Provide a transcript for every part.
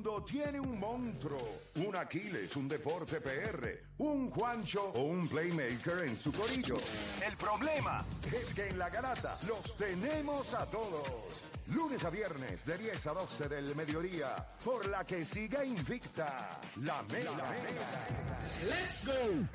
mundo tiene un monstruo, un Aquiles, un deporte PR, un Juancho o un playmaker en su corillo. El problema es que en la garata los tenemos a todos. Lunes a viernes de 10 a 12 del mediodía, por la que siga invicta la Mega. ¡Let's go!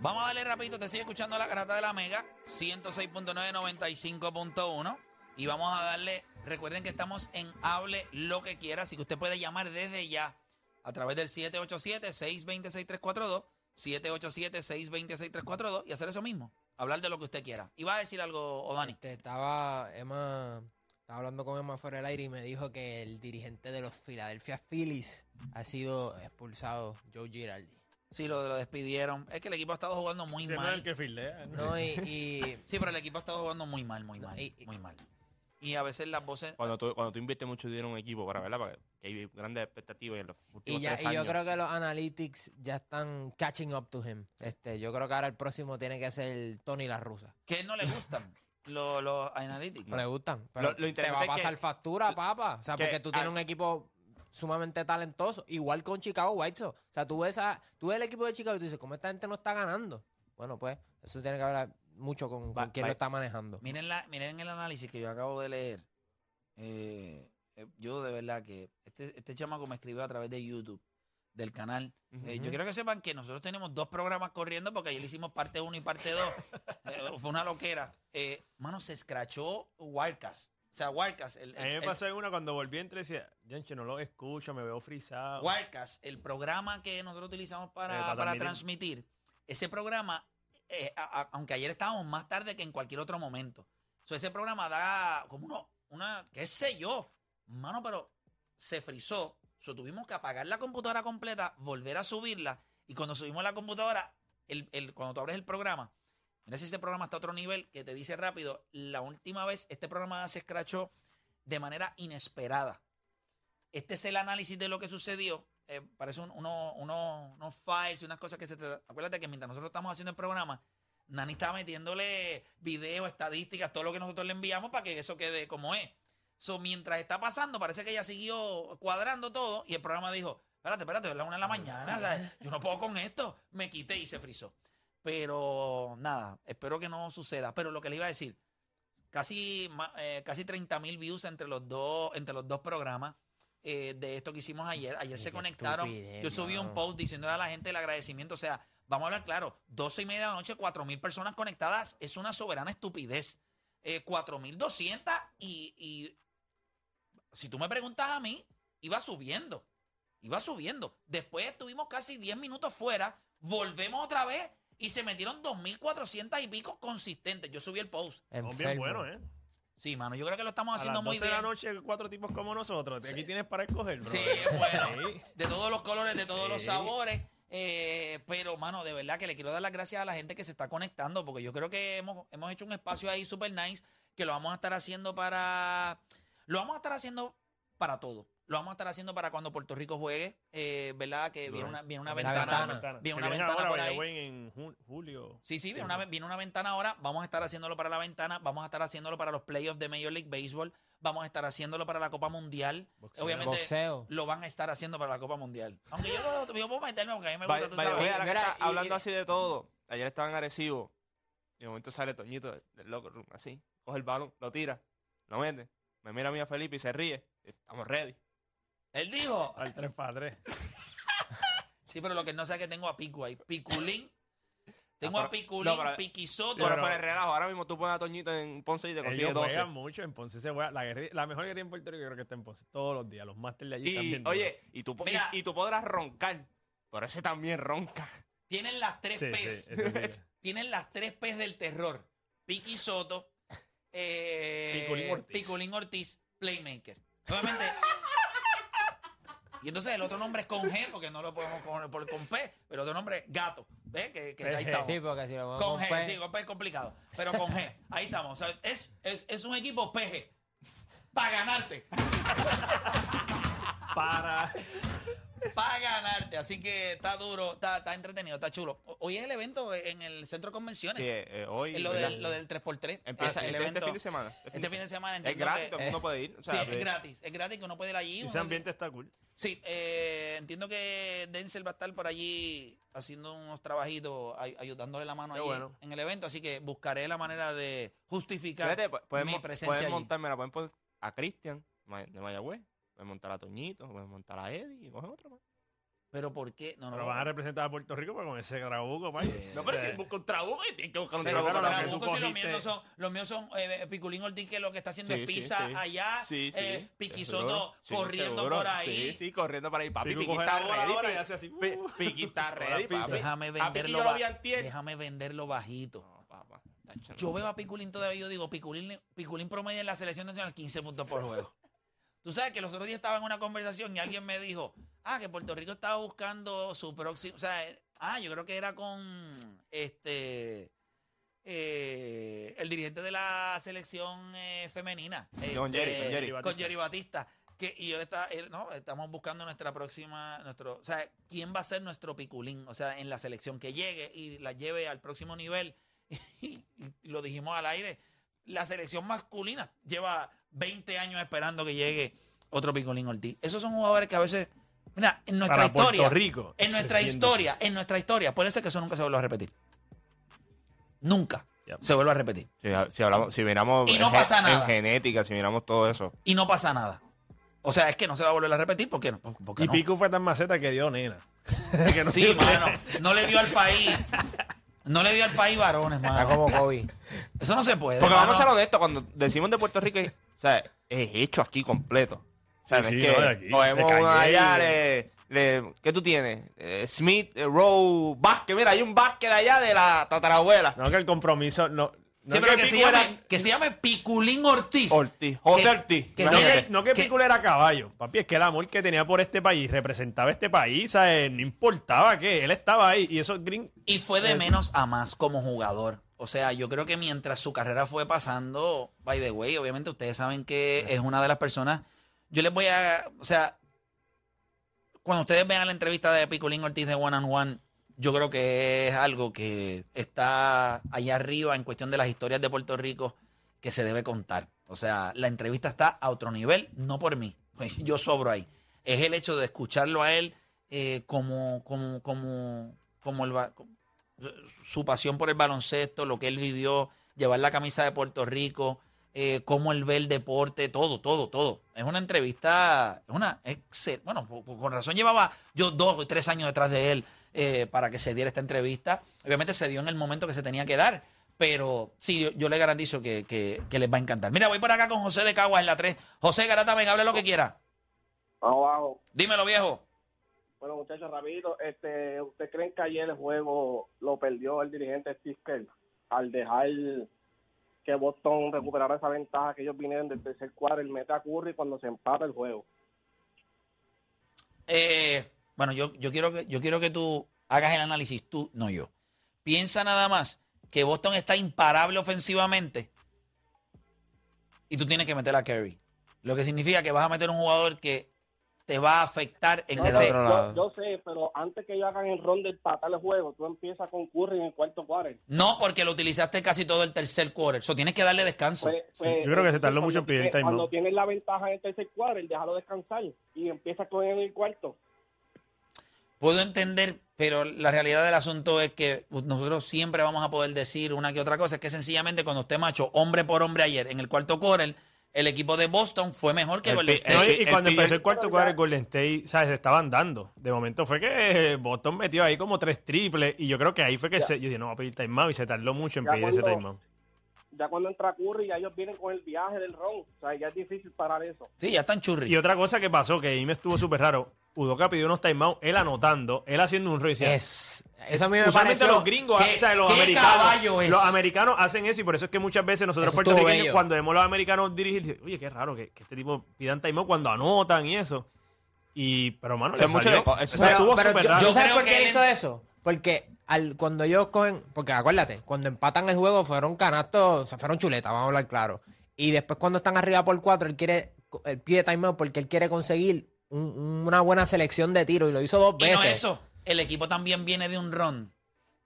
Vamos a darle rapidito, te sigue escuchando la garata de la Mega, 106.9, 95.1. Y vamos a darle, recuerden que estamos en Hable lo que quiera, así que usted puede llamar desde ya a través del 787-626-342, 787-626-342 y hacer eso mismo, hablar de lo que usted quiera. ¿Y va a decir algo, Odani? Este, estaba Emma, estaba hablando con Emma fuera del aire y me dijo que el dirigente de los Philadelphia Phillies ha sido expulsado, Joe Girardi. Sí, lo, lo despidieron. Es que el equipo ha estado jugando muy Ese no es mal. el que fildea. ¿no? No, y, y- Sí, pero el equipo ha estado jugando muy mal, muy mal, y- muy mal. Y a veces las voces... Cuando tú, cuando tú inviertes mucho dinero en un equipo para verla, para que hay grandes expectativas en los últimos y ya, tres y yo creo que los analytics ya están catching up to him. Este, yo creo que ahora el próximo tiene que ser Tony La Russa. que no le gustan los, los analytics. No le gustan. Pero Lo- lo te va a que- pasar factura, papa. O sea, que- porque tú tienes ah, un equipo sumamente talentoso. Igual con Chicago White Sox. O sea, tú ves, a, tú ves el equipo de Chicago y tú dices, ¿cómo esta gente no está ganando? Bueno, pues eso tiene que ver mucho con, con quién lo está manejando. Miren, la, miren el análisis que yo acabo de leer. Eh, eh, yo de verdad que este, este chamaco me escribió a través de YouTube, del canal. Eh, yo quiero que sepan que nosotros tenemos dos programas corriendo porque ayer le hicimos parte 1 y parte 2. fue una loquera. Eh, mano, se escrachó Warcas. O sea, Warcas, el, A mí me el- pasó en una cuando volví entre decía, Yancho, no lo escucho, me veo frisado. Wirecast, el programa que nosotros utilizamos para, Eh, para transmitir, ese programa, eh, aunque ayer estábamos más tarde que en cualquier otro momento, so, ese programa da como uno, una, qué sé yo, mano, pero se frizó, tuvimos que apagar la computadora completa, volver a subirla, y cuando subimos la computadora, el, cuando tú abres el programa, mira si ese programa está a otro nivel, que te dice rápido, la última vez este programa se escrachó de manera inesperada. Este es el análisis de lo que sucedió. Eh, parece un- uno- uno- unos files y unas cosas que se te... Acuérdate que mientras nosotros estamos haciendo el programa, Nani estaba metiéndole videos, estadísticas, todo lo que nosotros le enviamos para que eso quede como es. So, mientras está pasando, parece que ella siguió cuadrando todo y el programa dijo, espérate, espérate, es la una de la mañana, ¿sabes? yo no puedo con esto. Me quité y se frizó. Pero nada, espero que no suceda. Pero lo que le iba a decir, casi, eh, casi 30 mil views entre los dos, entre los dos programas eh, de esto que hicimos ayer. Ayer Ay, se conectaron. Yo subí un post diciéndole a la gente el agradecimiento. O sea, vamos a hablar claro, 12 y media de la noche, 4 mil personas conectadas es una soberana estupidez. Eh, 4.200 y, y si tú me preguntas a mí, iba subiendo. Iba subiendo. Después estuvimos casi 10 minutos fuera, volvemos otra vez y se metieron 2.400 y pico consistentes. Yo subí el post. Bien buenos, ¿eh? Sí, mano, yo creo que lo estamos A haciendo las muy 12 bien. de la noche, cuatro tipos como nosotros. Aquí tienes para escoger, bro. Sí, bueno. De todos los colores, de todos los sabores. Eh, pero, mano, de verdad que le quiero dar las gracias a la gente que se está conectando, porque yo creo que hemos, hemos hecho un espacio ahí super nice, que lo vamos a estar haciendo para. Lo vamos a estar haciendo para todo. Lo vamos a estar haciendo para cuando Puerto Rico juegue, eh, ¿verdad? Que viene una, viene una ventana. ventana. Viene una ventana ahora, por ahí. en ju- julio. Sí, sí, viene una, viene una ventana ahora. Vamos a estar haciéndolo para la ventana. Vamos a estar haciéndolo para los playoffs de Major League Baseball. Vamos a estar haciéndolo para la Copa Mundial. Boxeo. Obviamente Boxeo. lo van a estar haciendo para la Copa Mundial. Aunque yo, yo puedo meterme porque a mí me gusta, tú sabes. Mira, está y- hablando y- así de todo, ayer estaban agresivos. Y de momento sale Toñito del- locker room, así. Coge el balón, lo tira, lo mete. Me mira a mí a Felipe y se ríe. Estamos ready. Él dijo. Al 3 para 3. Sí, pero lo que no sé es que tengo a Picu ahí. Piculín. Tengo Ah, a pero- Piculín, no, pero- Piquisoto. Pero Pero- fuera de relajo, ahora mismo tú pones a Toñito en Ponce y te consigues Ellos 12. juegan mucho en Ponce. Se juega, la, guerri- la mejor guerrilla en Puerto Rico yo creo que está en Ponce. Todos los días. Los másters de allí están Y, bien oye, y tú, po- y- Mira. y, tú podrás roncar, pero ese también ronca. Tienen las tres. Sí, P's. sí, eso sí. Tienen las tres P's del terror. Piqui Soto, eh, Piculín Ortiz. Piculín Ortiz, Playmaker. Obviamente. y entonces el otro nombre es con G, porque no lo podemos poner por- con P, pero otro nombre es Gato. ¿Ves? Que, que ahí estamos. Sí, porque si lo Con ponemos G, sí, con P es complicado. Pero con G, ahí estamos. O sea, es, es, es un equipo PG. Para ganarte. Para. Para ganarte. Así que está duro, está, está entretenido, está chulo. Hoy es el evento en el centro de convenciones. Sí, eh, hoy. Lo, del, lo del 3x3. Empieza el este, este evento. fin de semana. Este fin de semana. Es gratis, que- todo el mundo puede ir. O sea, sí, es gratis. Es gratis que uno puede ir allí. Ese ambiente está cool. Sí, eh, entiendo que Denzel va a estar por allí haciendo unos trabajitos, ay- ayudándole la mano allí bueno. en el evento, así que buscaré la manera de justificar Fíjate, mi presencia pueden allí. montar, mira, pueden poner a Cristian de Mayagüez, pueden montar a Toñito, pueden montar a Eddie y cogen otro más. Pero ¿por qué? No, no, Pero van a representar a Puerto Rico pues, con ese grabuco, pa. No, pero si busca un trabuco y tienen que buscar un Pero, trabuco. tú Trabuco, si los míos no son, los míos son eh, Piculín Ortiz, que lo que está haciendo Sí, es sí, pizza sí. allá, Sí, sí. eh, Piqui seguro. Soto Sí, corriendo seguro. por ahí. Sí, sí, corriendo por ahí. Papi, Pico Piqui coge está la bola ready. ahora y Pi- hace así, Pi- uh. Piqui está ready, papi. Déjame A Piqui venderlo, yo lo ba- vi antier. déjame venderlo bajito. No, papá, tacho, no. Yo veo a Piculín todavía y yo digo, Piculín, Piculín promedia en la selección nacional 15 puntos por juego. Tú sabes que los otros días estaba en una conversación y alguien me dijo, ah, que Puerto Rico estaba buscando su próximo, o sea, eh, ah, yo creo que era con este eh, el dirigente de la selección eh, femenina. Con este, Jerry, con Jerry. con Jerry Batista. Que, y yo está, él- no, estamos buscando nuestra próxima, nuestro, o sea, quién va a ser nuestro piculín, o sea, en la selección que llegue y la lleve al próximo nivel. Y, y lo dijimos al aire, la selección masculina lleva 20 años esperando que llegue otro piculín Ortiz. Esos son jugadores que a veces, mira, en nuestra Para historia, Puerto Rico. en nuestra historia, en nuestra historia, puede ser que eso nunca se vuelva a repetir. Nunca Yep. se vuelve a repetir. Si, si hablamos, si miramos Y no en, pasa nada. en genética, si miramos todo eso. Y no pasa nada. O sea, es que no se va a volver a repetir. ¿Por qué no? ¿Por- por qué Y no? Pico fue tan maceta que dio nena. Que no Sí, dio nena. mano. No le dio al país. No le dio al país varones, Está mano. como Kobe. Eso no se puede. Porque vamos a ser honestos, cuando decimos de Puerto Rico, o sea, es hecho aquí completo. O sea, Sí, sí, es que no, de aquí, cogemos de allá, de- le, le- ¿qué tú tienes? Eh, Smith, eh, Rowe, Vázquez, mira, hay un Vázquez de allá de la tatarabuela. No, que el compromiso. No, no Sí, pero que, se llame, era- que se llame Piculín Ortiz. Ortiz, José Que- Ortiz. que No que, no que que- Pico era caballo, papi, es que el amor que tenía por este país, representaba este país, ¿sabes? No importaba qué, él estaba ahí y esos green Y fue de menos a más como jugador. O sea, yo creo que mientras su carrera fue pasando, by the way, obviamente ustedes saben que es una de las personas. Yo les voy a. O sea, cuando ustedes vean la entrevista de Piculín Ortiz de One and One, yo creo que es algo que está allá arriba en cuestión de las historias de Puerto Rico que se debe contar. O sea, la entrevista está a otro nivel, no por mí. Yo sobro ahí. Es el hecho de escucharlo a él eh, como, como, como, como el, su pasión por el baloncesto, lo que él vivió, llevar la camisa de Puerto Rico, eh, cómo él ve el deporte, todo, todo, todo. Es una entrevista, es una excel- Bueno, con razón llevaba yo dos o tres años detrás de él eh, para que se diera esta entrevista. Obviamente se dio en el momento que se tenía que dar, pero sí, yo, yo le garantizo que, que- que les va a encantar. Mira, voy por acá con José de Caguas en la 3. José Garata, venga, hable lo que quiera. Vamos abajo. Dímelo, viejo. Bueno, muchachos, rapidito, este, ¿usted creen que ayer el juego lo perdió el dirigente Steve Kerr al dejar que Boston recuperara esa ventaja que ellos vinieron del tercer cuadro, el mete a Curry cuando se empata el juego? Eh, bueno, yo, yo, quiero que, yo quiero que tú hagas el análisis, tú, no yo. Piensa nada más que Boston está imparable ofensivamente y tú tienes que meter a Curry. Lo que significa que vas a meter un jugador que te va a afectar en No, ese... otro yo, lado. yo sé, pero antes que ellos hagan el ron del empatar el juego, tú empiezas con Curry en el cuarto cuadro. No, porque lo utilizaste casi todo el tercer quarter. Eso tienes que darle descanso. Pues- pues, yo creo que se tardó cuando mucho en pedir tiene- timeout. Cuando tienes la ventaja en el tercer cuadro, déjalo descansar y empieza con él en el cuarto. Puedo entender, pero la realidad del asunto es que nosotros siempre vamos a poder decir una que otra cosa. Es que sencillamente cuando usted macho hombre por hombre ayer en el cuarto quarter, el equipo de Boston fue mejor que El Golden State. No, y, el- y el cuando empezó el cuarto cuadro, el Golden State, ¿sabes? Se estaban dando. De momento fue que eh, Boston metió ahí como tres triples y yo creo que ahí fue que Ya. se, yo dije, no, va a pedir timeout y se tardó mucho en Ya pedir ese cuando- timeout. Ya cuando entra Curry, ya ellos vienen con el viaje del ron. O sea, ya es difícil parar eso. Sí, ya están churri. Y otra cosa que pasó, que ahí me estuvo súper raro, Udoka pidió unos timeouts, él anotando, él haciendo un rol y decía, Es, eso a mí me Usualmente los gringos, ¿Qué- o sea, los americanos, los americanos hacen eso y por eso es que muchas veces nosotros Eso puertorriqueños cuando vemos a los americanos dirigir, dicen, oye, qué raro que, que este tipo pidan timeout cuando anotan y eso. Y, pero mano, Eso le es mucho de O sea, pero yo, raro. yo ¿sabes creo por qué él- hizo eso? Porque al, cuando ellos cogen, porque acuérdate, cuando empatan el juego fueron canastos, o sea, fueron chuletas, vamos a hablar claro. Y después cuando están arriba por cuatro, él quiere, él pide timeout porque él quiere conseguir un- una buena selección de tiros y lo hizo dos Y veces. no eso, el equipo también viene de un ron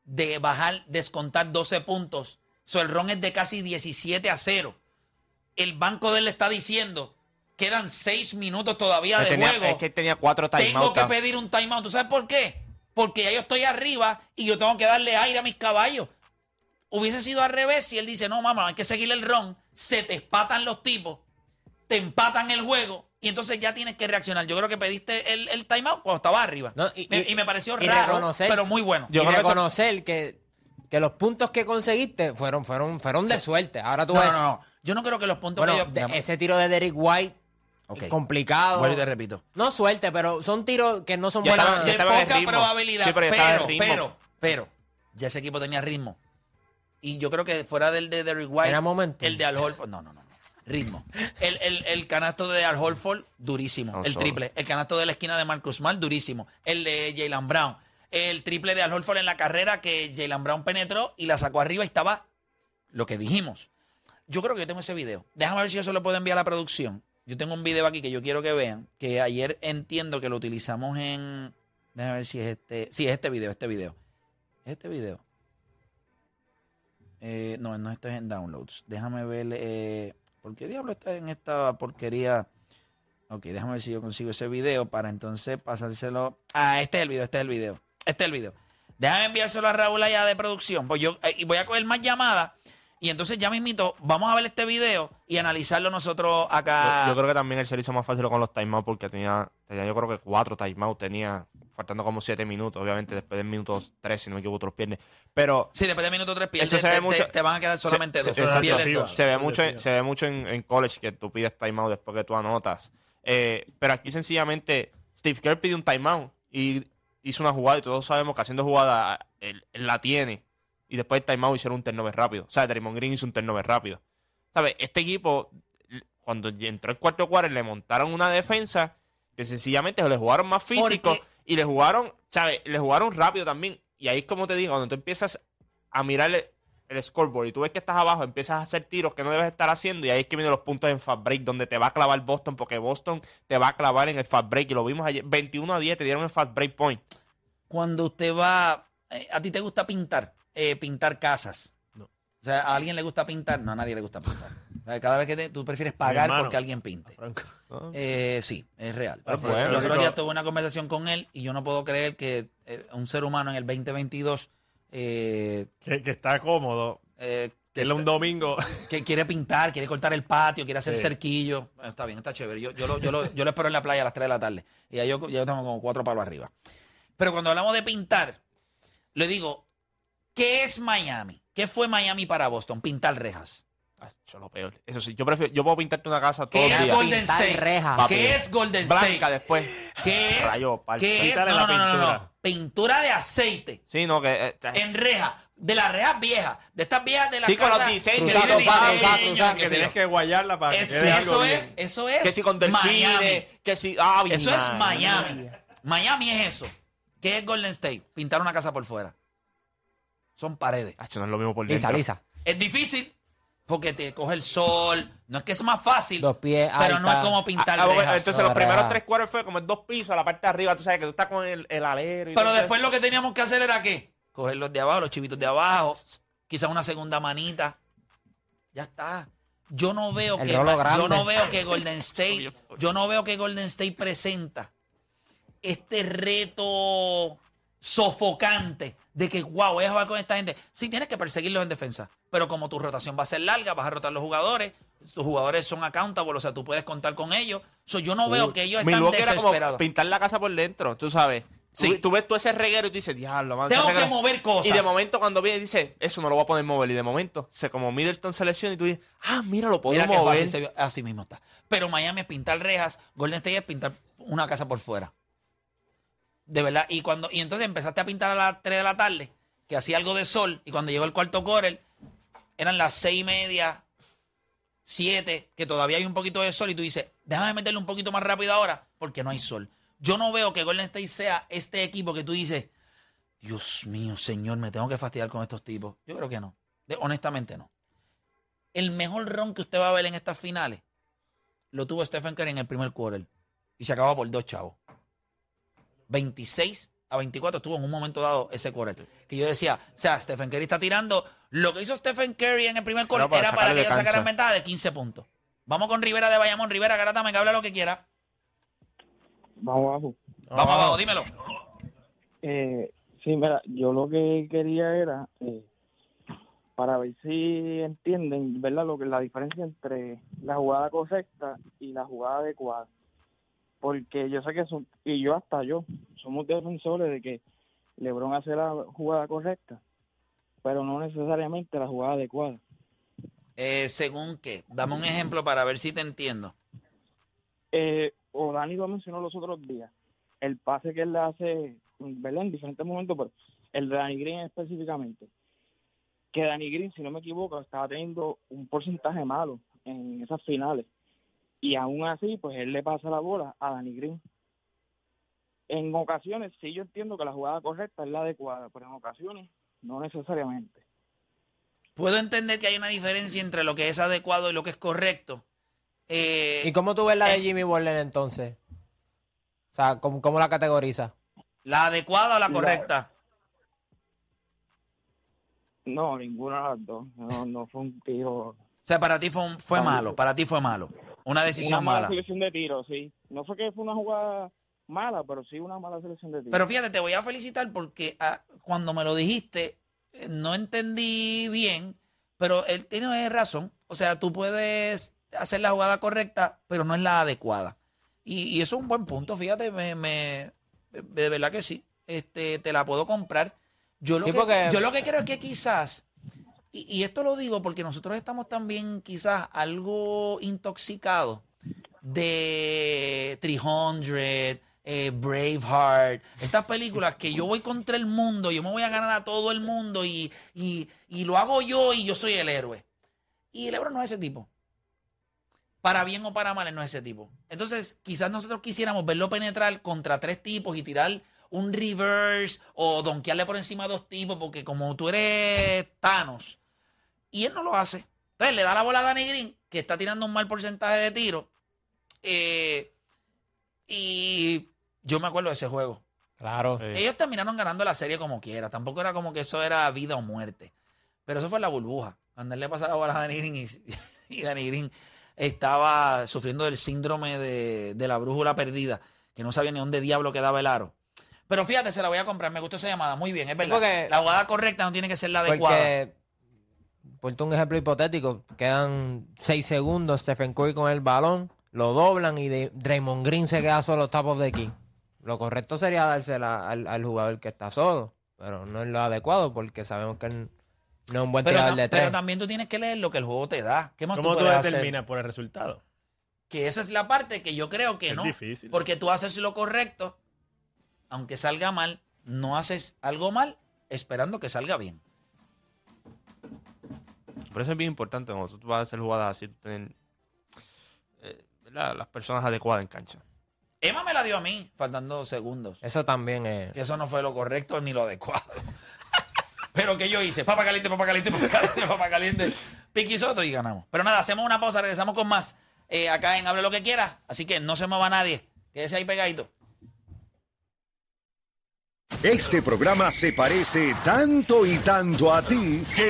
de bajar, descontar 12 puntos. So, el ron es de casi 17 a 0. El banco de él le está diciendo, quedan 6 minutos todavía Que de tenía- juego. es que tenía cuatro tengo timeouts. que pedir un timeout. ¿Tú sabes por qué? Porque ya yo estoy arriba y yo tengo que darle aire a mis caballos. Hubiese sido al revés si él dice, no, mamá, hay que seguir el ron. Se te espatan los tipos, te empatan el juego y entonces ya tienes que reaccionar. Yo creo que pediste el, el timeout cuando estaba arriba. No, y, y- y- y me pareció y raro, pero muy bueno. Yo y creo que eso- reconocer que, que los puntos que conseguiste fueron, fueron, fueron de suerte. Ahora tú no, ves. no, no. Yo no creo que los puntos Bueno, que de- yo... ese tiro de Derek White, Complicado. Vuelvo y te repito. No suerte, pero son tiros que no son Ya buenas. estaba- ya de poca ritmo. probabilidad. Sí, pero pero, pero, pero, ya ese equipo tenía ritmo. Y yo creo que fuera del de Derrick White, Era momento. el de Al Horford, no, no, no, no. ritmo. El, el, el canasto de Al Horford, durísimo. No, el solo. triple. El canasto de la esquina de Marcus Smart, durísimo. El de Jalen Brown. El triple de Al Horford en la carrera que Jalen Brown penetró y la sacó arriba y estaba lo que dijimos. Yo creo que yo tengo ese video. Déjame ver si yo se lo puedo enviar a la producción. Yo tengo un video aquí que yo quiero que vean, que ayer entiendo que lo utilizamos en... Déjame ver si es este... Sí, es este video, este video. ¿Es este video? Eh, no, no este es en downloads. Déjame ver... Eh, ¿Por qué diablo está en esta porquería? Ok, déjame ver si yo consigo ese video para entonces pasárselo... Ah, este es el video, este es el video. Este es el video. Déjame enviárselo a Raúl allá de producción. Pues yo eh, voy a coger más llamadas. Y entonces ya mismito, vamos a ver este video y analizarlo nosotros acá. Yo, yo creo que también él se le hizo más fácil con los timeouts porque tenía, tenía yo creo que cuatro timeouts, tenía faltando como siete minutos, obviamente después del minuto tres, si no me equivoco, otros pierdes. Pero Sí, después de minuto 3 pierdes, Eso se ve te, mucho- te- te van a quedar solamente se- dos. se- exacto, se ve mucho, se ve mucho en, en college que tú pides timeout después que tú anotas. Eh, pero aquí sencillamente Steve Kerr pide un timeout y hizo una jugada y todos sabemos que haciendo jugada él, él la tiene. Y después del timeout hicieron un turnover rápido. O sea, Draymond Green hizo un turnover rápido. ¿Sabes? Este equipo, cuando entró el cuarto quarter, le montaron una defensa que sencillamente le jugaron más físico Porque- y le jugaron, ¿sabes? Le jugaron rápido también. Y ahí es como te digo, cuando tú empiezas a mirar el, el scoreboard y tú ves que estás abajo, empiezas a hacer tiros que no debes estar haciendo y ahí es que vienen los puntos en fast break donde te va a clavar Boston porque Boston te va a clavar en el fast break y lo vimos ayer, 21 a 10 te dieron el fast break point. Cuando usted va, eh, a ti te gusta pintar, eh, pintar casas. No. O sea, a alguien le gusta pintar, no a nadie le gusta pintar. O sea, cada vez que te- tú prefieres pagar hermano. porque alguien pinte. Franco. Eh, sí, es real. Ah, bueno, el otro chico. día tuve una conversación con él y yo no puedo creer que eh, un ser humano en el 2022 eh, Que, que está cómodo. eh, Que es un domingo. que quiere pintar, quiere cortar el patio, quiere hacer Sí. cerquillo. Bueno, Está bien, está chévere. Yo, yo, lo, yo, lo, yo lo espero en la playa a las 3 de la tarde. Y ya yo, yo tengo como cuatro palos arriba. Pero cuando hablamos de pintar, le digo, ¿qué es Miami? ¿Qué fue Miami para Boston? Pintar rejas. Ah, Eso es lo peor. Eso sí, yo prefiero, yo puedo pintarte una casa todos ¿Qué es. Golden Pintar State? rejas. Papi. ¿Qué es Golden Blanca State? después. ¿Qué es? Rayo, pal. ¿Qué es? No, la no, no, no, no. pintura. De aceite. Sí, no, que... eh, En reja. De las rejas viejas. De estas viejas de las Sí, con casas los diseños, que cruzado, tienen cruzado, diseño, cruzado, cruzado, qué que sé tienes yo. que guayarla para que Es- quede algo eso bien. es, eso es. Que si con Miami. delfines, que si... Ah, bien, Eso es. Miami. Miami es eso. ¿Qué es Golden State? Pintar una casa por fuera. Son paredes. Hacho, no es lo mismo por Lisa, dentro. lisa. Es difícil porque te coge el sol. No es que es más fácil, Dos pies pero no es como pintar Ah, ah, bueno, rejas. entonces No, los primeros tres cuartos fue como en dos pisos, a la parte de arriba, tú sabes que tú estás con el, el alero y Pero todo después eso. lo que teníamos que hacer era qué? Coger los de abajo, los chivitos de abajo, quizás una segunda manita. Ya está. Yo no veo El que rolo yo grande. no veo que Golden State, yo no veo que Golden State presenta este reto sofocante de que wow, voy a jugar con esta gente. Sí, tienes que perseguirlos en defensa, pero como tu rotación va a ser larga, vas a rotar los jugadores, tus jugadores son accountable, o sea, tú puedes contar con ellos. So, yo no veo que ellos están Milwaukee era como desesperados. pintar la casa por dentro, tú sabes. Sí. Tú, tú ves todo ese reguero y tú dices, diablo, man, Tengo que reguero". mover cosas. Y de momento cuando viene dice, eso no lo voy a poder mover. Y de momento, se como Middleton selecciona y tú dices, ah, mira, lo puedo Mira qué mover. fácil se vio. Así mismo está. Pero Miami es pintar rejas, Golden State es pintar una casa por fuera. De verdad. Y cuando y entonces empezaste a pintar a las 3 de la tarde, que hacía algo de sol, y cuando llegó el cuarto quarter, eran las seis y media, siete, que todavía hay un poquito de sol, y tú dices, déjame meterle un poquito más rápido ahora, porque no hay sol. Yo no veo que Golden State sea este equipo que tú dices, Dios mío, señor, me tengo que fastidiar con estos tipos. Yo creo que no. De- honestamente no. El mejor ron que usted va a ver en estas finales lo tuvo Stephen Curry en el primer quarter. y se acababa por dos chavos. 26 a 24 estuvo en un momento dado ese quarter. Que yo decía, o sea, Stephen Curry está tirando. Lo que hizo Stephen Curry en el primer quarter para era para que ellos sacaran ventaja de 15 puntos. Vamos con Rivera de Bayamón. Rivera, garátame que habla lo que quiera. Vamos abajo. Vamos Ah. abajo, dímelo. Eh, sí, mira, yo lo que quería era eh, para ver si entienden, ¿verdad? Lo que la diferencia entre la jugada correcta y la jugada adecuada. Porque yo sé que son, y yo hasta yo, somos defensores de que LeBron hace la jugada correcta, pero no necesariamente la jugada adecuada. Eh, según qué. Dame un ejemplo para ver si te entiendo. Eh, o Dani lo mencionó los otros días, el pase que él le hace, ¿verdad? En diferentes momentos, pero el de Danny Green específicamente. Que Danny Green, si no me equivoco, estaba teniendo un porcentaje malo en esas finales. Y aún así, pues él le pasa la bola a Danny Green. En ocasiones, sí yo entiendo que la jugada correcta es la adecuada, pero en ocasiones no necesariamente. Puedo entender que hay una diferencia entre lo que es adecuado y lo que es correcto. Eh, ¿Y cómo tú ves la de eh, Jimmy Butler entonces? O sea, ¿cómo, cómo la categoriza? ¿La adecuada o la La- correcta? No, ninguna de las dos. No, no fue un tiro. O sea, para ti fue, un- fue malo, para ti fue malo. Una Una decisión mala mala. selección de tiro, sí. No fue que fue una jugada mala, pero sí una mala selección de tiro. Pero fíjate, te voy a felicitar porque ah, cuando me lo dijiste, eh, no entendí bien, pero él tiene razón. O sea, tú puedes hacer la jugada correcta, pero no es la adecuada. Y, y eso es un buen punto, fíjate, me, me- de verdad que sí. Este, te la puedo comprar. Yo lo, Sí, que, porque- yo lo que creo es que quizás, y, y esto lo digo porque nosotros estamos también quizás algo intoxicados de 300, eh, Braveheart, estas películas que yo voy contra el mundo, yo me voy a ganar a todo el mundo y, y, y lo hago yo y yo soy el héroe. Y el héroe no es ese tipo. Para bien o para mal, él no es ese tipo. Entonces, quizás nosotros quisiéramos verlo penetrar contra tres tipos y tirar un reverse o donkearle por encima a dos tipos, porque como tú eres Thanos, y él no lo hace. Entonces le da la bola a Danny Green, que está tirando un mal porcentaje de tiro. Eh, y yo me acuerdo de ese juego. Claro. Sí. Ellos terminaron ganando la serie como quiera. Tampoco era como que eso era vida o muerte. Pero eso fue la burbuja. Cuando él le pasaba la bola a Danny Green y, y Danny Green estaba sufriendo del síndrome de, de la brújula perdida, que no sabía ni dónde diablo quedaba el aro. Pero fíjate, se la voy a comprar. Me gustó esa llamada. Muy bien, es verdad. porque- la jugada correcta no tiene que ser la adecuada. Porque, por un ejemplo hipotético, quedan seis segundos, Stephen Curry con el balón, lo doblan y de- Draymond Green se queda solo of the key. Lo correcto sería dársela al, al jugador que está solo, pero no es lo adecuado porque sabemos que él no es un buen Pero, tirador de tres. pero también tú tienes que leer lo que el juego te da. ¿Qué más ¿Cómo tú tú puedes hacer? determinas por el resultado? Que esa es la parte que yo creo que Es no. difícil. Porque tú haces lo correcto, aunque salga mal, no haces algo mal esperando que salga bien. Por eso es bien importante cuando tú vas a hacer jugadas así, tú tener las personas adecuadas en cancha. Emma me la dio a mí, faltando segundos. Eso también es... Que eso no fue lo correcto ni lo adecuado. Pero que yo hice, papa caliente, papa caliente, papa caliente, papa caliente, piqui soto y ganamos. Pero nada, hacemos una pausa, regresamos con más eh, acá en Hable lo que quiera. Así que no se mueva nadie. Quédese ahí pegadito. Este programa se parece tanto y tanto a ti que